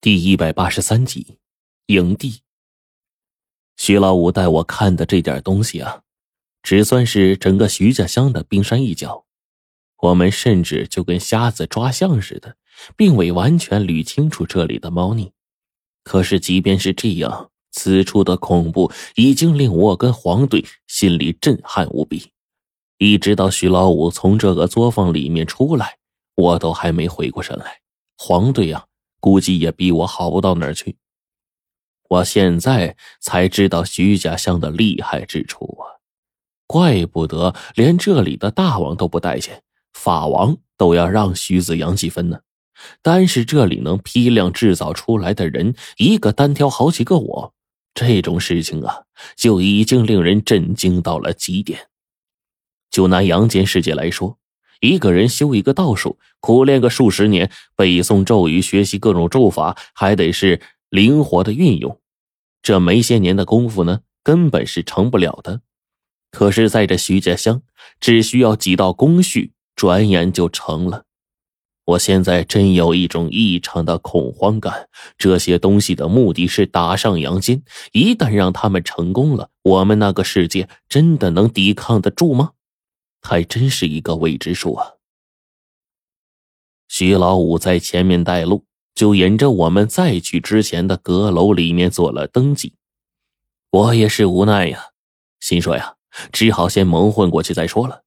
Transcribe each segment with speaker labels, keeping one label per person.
Speaker 1: 第一百八十三集，营地。徐老五带我看的这点东西啊，只算是整个徐家乡的冰山一角。我们甚至就跟瞎子抓象似的，并未完全捋清楚这里的猫腻。可是，即便是这样，此处的恐怖已经令我跟黄队心里震撼无比。一直到徐老五从这个作坊里面出来，我都还没回过神来。黄队呀！估计也比我好不到哪儿去。我现在才知道徐家乡的厉害之处啊！怪不得连这里的大王都不待见，法王都要让徐子阳几分呢。单是这里能批量制造出来的人，一个单挑好几个我，这种事情啊，就已经令人震惊到了极点。就拿阳间世界来说。一个人修一个道术，苦练个数十年，背诵咒语，学习各种咒法，还得是灵活的运用。这没些年的功夫呢，根本是成不了的。可是，在这徐家乡，只需要几道工序，转眼就成了。我现在真有一种异常的恐慌感。这些东西的目的是打上阳间，一旦让他们成功了，我们那个世界真的能抵抗得住吗？还真是一个未知数啊！徐老五在前面带路，就引着我们再去之前的阁楼里面做了登记。我也是无奈呀，心说呀，只好先蒙混过去再说了。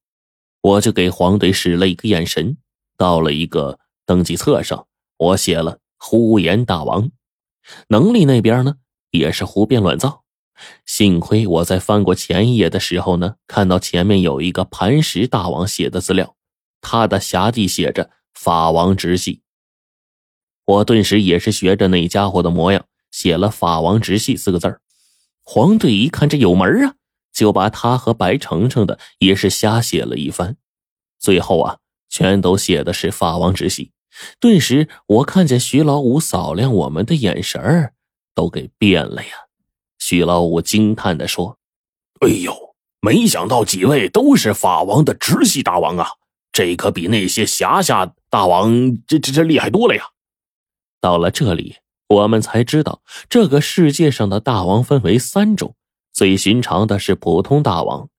Speaker 1: 我就给黄队使了一个眼神，到了一个登记册上，我写了“呼延大王”，能力那边呢也是胡编乱造。幸亏我在翻过前一页的时候呢，看到前面有一个磐石大王写的资料，他的辖地写着“法王直系”。我顿时也是学着那家伙的模样，写了“法王直系”四个字儿。黄队一看这有门啊，就把他和白程程的也是瞎写了一番，最后啊，全都写的是“法王直系”。顿时，我看见徐老五扫量我们的眼神儿都给变了呀。徐老五惊叹的说：“
Speaker 2: 哎呦，没想到几位都是法王的直系大王啊！这可比那些辖下大王这这这厉害多了呀！”
Speaker 1: 到了这里，我们才知道这个世界上的大王分为三种：最寻常的是普通大王，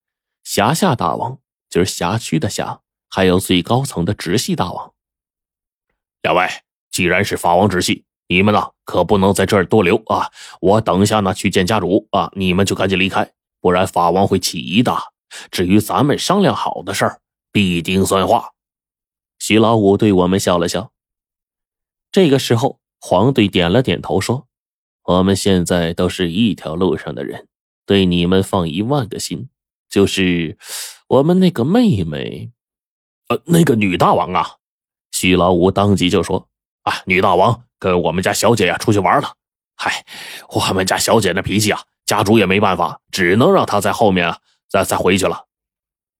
Speaker 1: 辖下大王就是辖区的辖，还有最高层的直系大王。
Speaker 2: 两位，既然是法王直系。你们呢，可不能在这儿多留啊！我等下呢去见家主啊，你们就赶紧离开，不然法王会起疑的。至于咱们商量好的事儿，必定算话。
Speaker 1: 徐老五对我们笑了笑。这个时候，黄队点了点头，说：“我们现在都是一条路上的人，对你们放一万个心。就是我们那个妹妹，
Speaker 2: 呃，那个女大王啊。”
Speaker 1: 徐老五当即就说：“
Speaker 2: 啊，女大王。”跟我们家小姐呀出去玩了，嗨，我们家小姐那脾气啊，家主也没办法，只能让她在后面啊，再再回去了。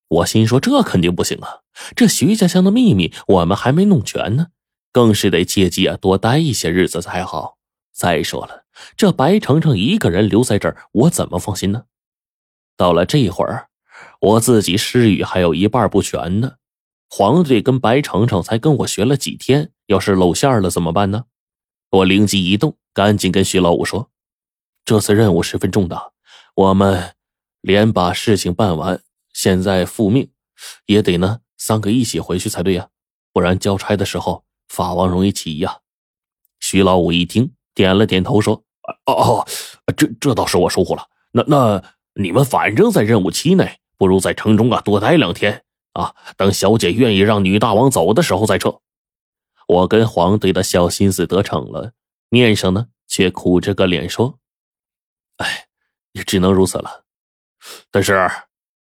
Speaker 1: 我心说这肯定不行啊，这徐家乡的秘密我们还没弄全呢，更是得借机啊多待一些日子才好。再说了，这白程程一个人留在这儿，我怎么放心呢？到了这会儿，我自己失语还有一半不全呢。黄队跟白程程才跟我学了几天，要是露馅了怎么办呢？我灵机一动，赶紧跟徐老五说：“这次任务十分重大，我们连把事情办完，现在复命，也得呢三个一起回去才对呀，不然交差的时候法王容易起疑啊。”徐老五一听，点了点头说：“
Speaker 2: 哦哦，这这倒是我疏忽了。那那你们反正在任务期内，不如在城中啊多待两天啊，等小姐愿意让女大王走的时候再撤。”
Speaker 1: 我跟黄队的小心思得逞了，面上呢却苦着个脸说：“哎，也只能如此了。
Speaker 2: 但是，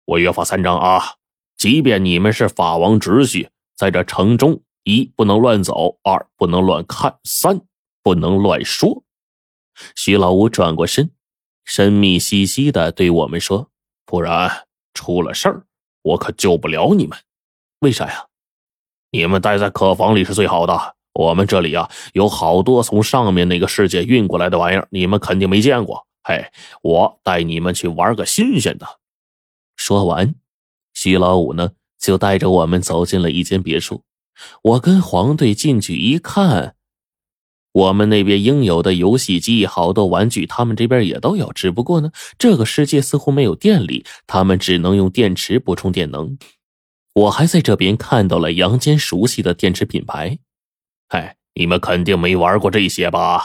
Speaker 2: 我约法三章啊，即便你们是法王直系，在这城中，一不能乱走，二不能乱看，三不能乱说。”
Speaker 1: 徐老五转过身，神秘兮兮的对我们说：“
Speaker 2: 不然出了事儿，我可救不了你们。
Speaker 1: 为啥呀？”
Speaker 2: 你们待在客房里是最好的。我们这里啊，有好多从上面那个世界运过来的玩意儿，你们肯定没见过。嘿，我带你们去玩个新鲜的。
Speaker 1: 说完，徐老五呢就带着我们走进了一间别墅。我跟黄队进去一看，我们那边应有的游戏机、好多玩具，他们这边也都有。只不过呢，这个世界似乎没有电力，他们只能用电池补充电能。我还在这边看到了杨坚熟悉的电池品牌。
Speaker 2: 哎，你们肯定没玩过这些吧？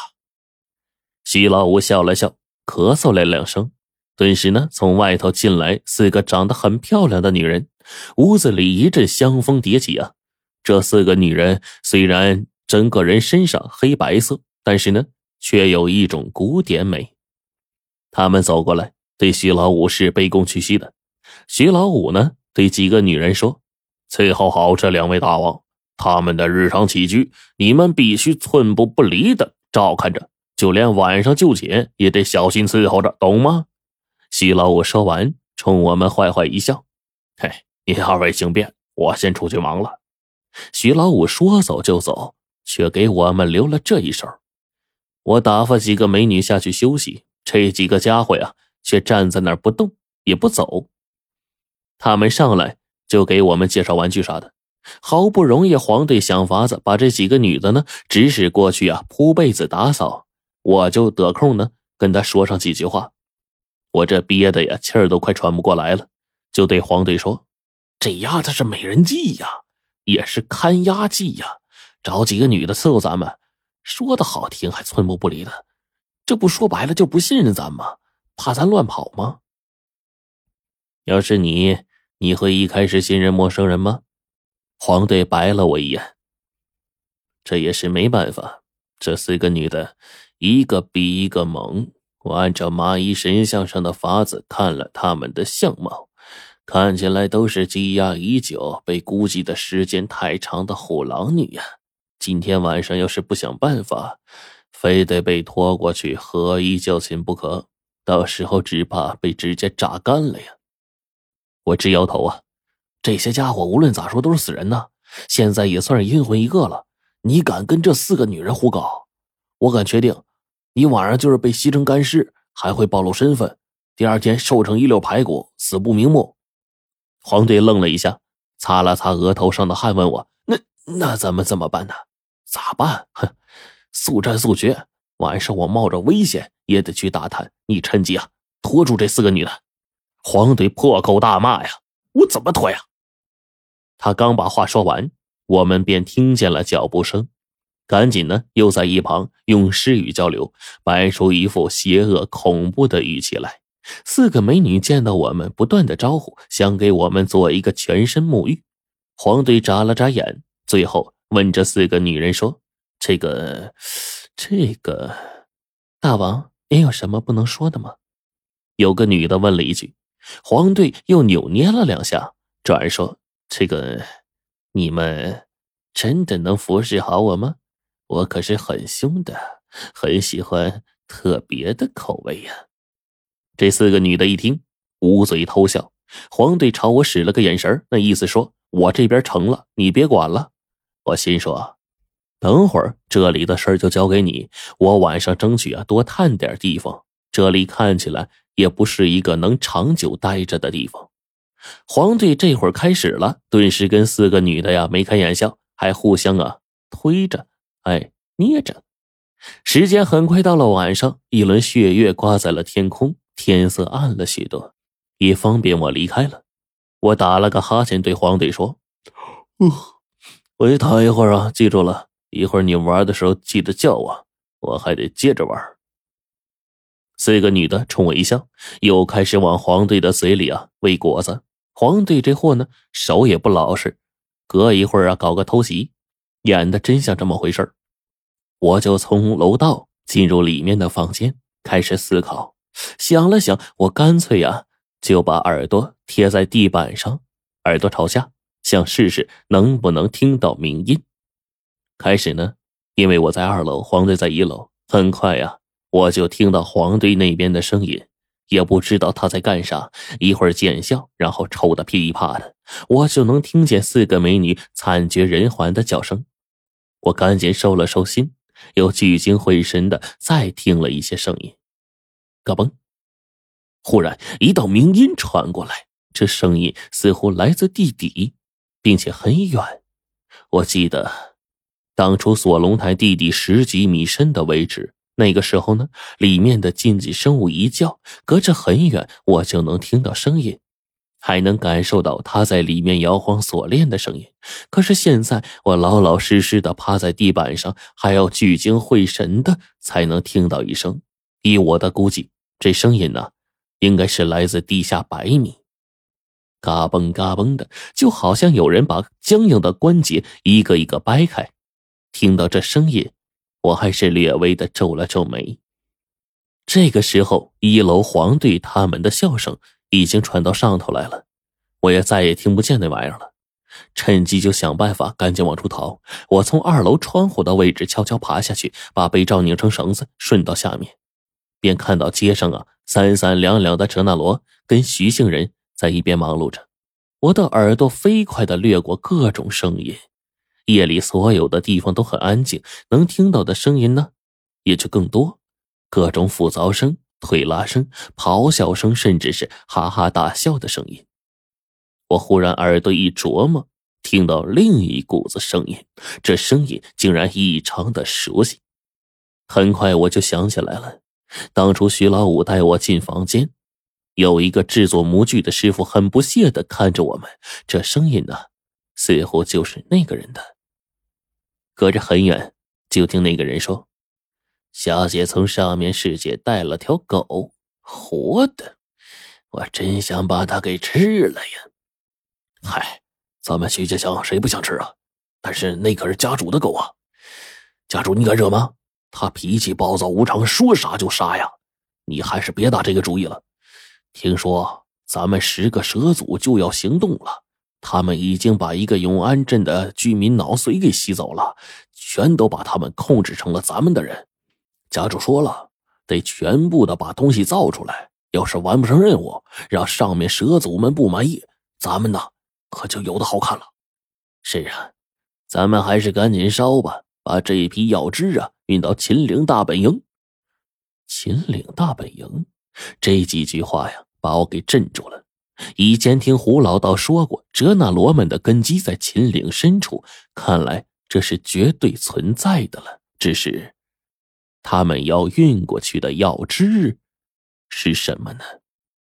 Speaker 1: 徐老五笑了笑，咳嗽了两声，顿时呢，从外头进来四个长得很漂亮的女人。屋子里一阵香风迭起啊！这四个女人虽然整个人身上黑白色，但是呢，却有一种古典美。他们走过来，对徐老五是卑躬屈膝的。徐老五呢，对几个女人说：“
Speaker 2: 伺候好这两位大王，他们的日常起居，你们必须寸步不离的照看着，就连晚上就寝也得小心伺候着，懂吗？”
Speaker 1: 徐老五说完，冲我们坏坏一笑：“
Speaker 2: 嘿。”你二位请便，我先出去忙了。
Speaker 1: 徐老五说走就走，却给我们留了这一手。我打发几个美女下去休息，这几个家伙呀，却站在那儿不动也不走。他们上来就给我们介绍玩具啥的。好不容易黄队想法子把这几个女的呢指使过去啊铺被子打扫，我就得空呢跟他说上几句话。我这憋的呀气儿都快喘不过来了，就对黄队说。这丫头是美人计呀，也是看押计呀，找几个女的伺候咱们，说的好听还寸步不离的，这不说白了就不信任咱吗？怕咱乱跑吗？要是你，你会一开始信任陌生人吗？黄队白了我一眼。这也是没办法，这四个女的，一个比一个猛。我按照麻衣神像上的法子看了她们的相貌。看起来都是积压已久、被估计的时间太长的虎狼女呀！今天晚上要是不想办法，非得被拖过去合衣就寝不可。到时候只怕被直接榨干了呀！我直摇头啊！这些家伙无论咋说都是死人呐！现在也算是阴魂一个了。你敢跟这四个女人胡搞？我敢确定，你晚上就是被吸成干尸，还会暴露身份，第二天瘦成一溜排骨，死不瞑目。黄队愣了一下，擦了擦额头上的汗，问我：“那那咱们怎么办呢？咋办？哼，速战速决。晚上我冒着危险也得去打探。你趁机啊，拖住这四个女的。”黄队破口大骂：“呀，我怎么拖呀？”他刚把话说完，我们便听见了脚步声，赶紧呢又在一旁用诗语交流，摆出一副邪恶恐怖的语气来。四个美女见到我们，不断的招呼，想给我们做一个全身沐浴。黄队眨了眨眼，最后问这四个女人说：“这个，这个，大王，您有什么不能说的吗？”有个女的问了一句。黄队又扭捏了两下，转而说：“这个，你们真的能服侍好我吗？我可是很凶的，很喜欢特别的口味呀。”这四个女的一听，捂嘴偷笑。黄队朝我使了个眼神，那意思说我这边成了，你别管了。我心说，等会儿这里的事儿就交给你，我晚上争取啊多探点地方。这里看起来也不是一个能长久待着的地方。黄队这会儿开始了，顿时跟四个女的呀眉开眼笑，还互相啊推着，哎捏着。时间很快到了晚上，一轮血月挂在了天空。天色暗了许多，也方便我离开了。我打了个哈欠，对黄队说：“我去躺一会儿啊，记住了，一会儿你玩的时候记得叫我，我还得接着玩。”四个女的冲我一笑，又开始往黄队的嘴里啊喂果子。黄队这货呢，手也不老实，隔一会儿啊搞个偷袭，演的真像这么回事我就从楼道进入里面的房间，开始思考。想了想，我干脆呀就把耳朵贴在地板上，耳朵朝下，想试试能不能听到鸣音。开始呢，因为我在二楼，黄队在一楼，很快呀，我就听到黄队那边的声音，也不知道他在干啥。一会儿见笑，然后抽的噼里啪的，我就能听见四个美女惨绝人寰的叫声。我赶紧收了收心，又聚精会神的再听了一些声音。嘎嘣！忽然，一道鸣音传过来，这声音似乎来自地底，并且很远。我记得，当初锁龙台地底十几米深的位置，那个时候呢，里面的禁忌生物一叫，隔着很远，我就能听到声音。还能感受到他在里面摇晃锁链的声音，可是现在我老老实实的趴在地板上，还要聚精会神的才能听到一声。以我的估计，这声音呢，应该是来自地下百米，嘎嘣嘎嘣的，就好像有人把僵硬的关节一个一个掰开。听到这声音，我还是略微的皱了皱眉。这个时候，一楼黄队他们的笑声。已经传到上头来了，我也再也听不见那玩意儿了。趁机就想办法赶紧往出逃。我从二楼窗户的位置悄悄爬下去，把被罩拧成绳子，顺到下面，便看到街上啊三三两两的哲那罗跟徐姓人在一边忙碌着。我的耳朵飞快的掠过各种声音，夜里所有的地方都很安静，能听到的声音呢也就更多，各种复杂声。推拉声、咆哮声，甚至是哈哈大笑的声音。我忽然耳朵一琢磨，听到另一股子声音，这声音竟然异常的熟悉。很快我就想起来了，当初徐老五带我进房间，有一个制作模具的师傅很不屑的看着我们。这声音呢，似乎就是那个人的。隔着很远，就听那个人说。小姐从上面世界带了条狗，活的，我真想把它给吃了呀！
Speaker 2: 嗨，咱们徐家乡谁不想吃啊？但是那可是家主的狗啊，家主你敢惹吗？他脾气暴躁无常，说杀就杀呀！你还是别打这个主意了。听说咱们十个蛇组就要行动了，他们已经把一个永安镇的居民脑髓给吸走了，全都把他们控制成了咱们的人。家主说了，得全部的把东西造出来。要是完不成任务，让上面蛇族们不满意，咱们呢可就有的好看了。
Speaker 1: 是啊，咱们还是赶紧烧吧，把这一批药汁啊运到秦岭大本营。秦岭大本营，这几句话呀，把我给镇住了。以前听胡老道说过，哲那罗们的根基在秦岭深处，看来这是绝对存在的了。只是。他们要运过去的药汁是什么呢？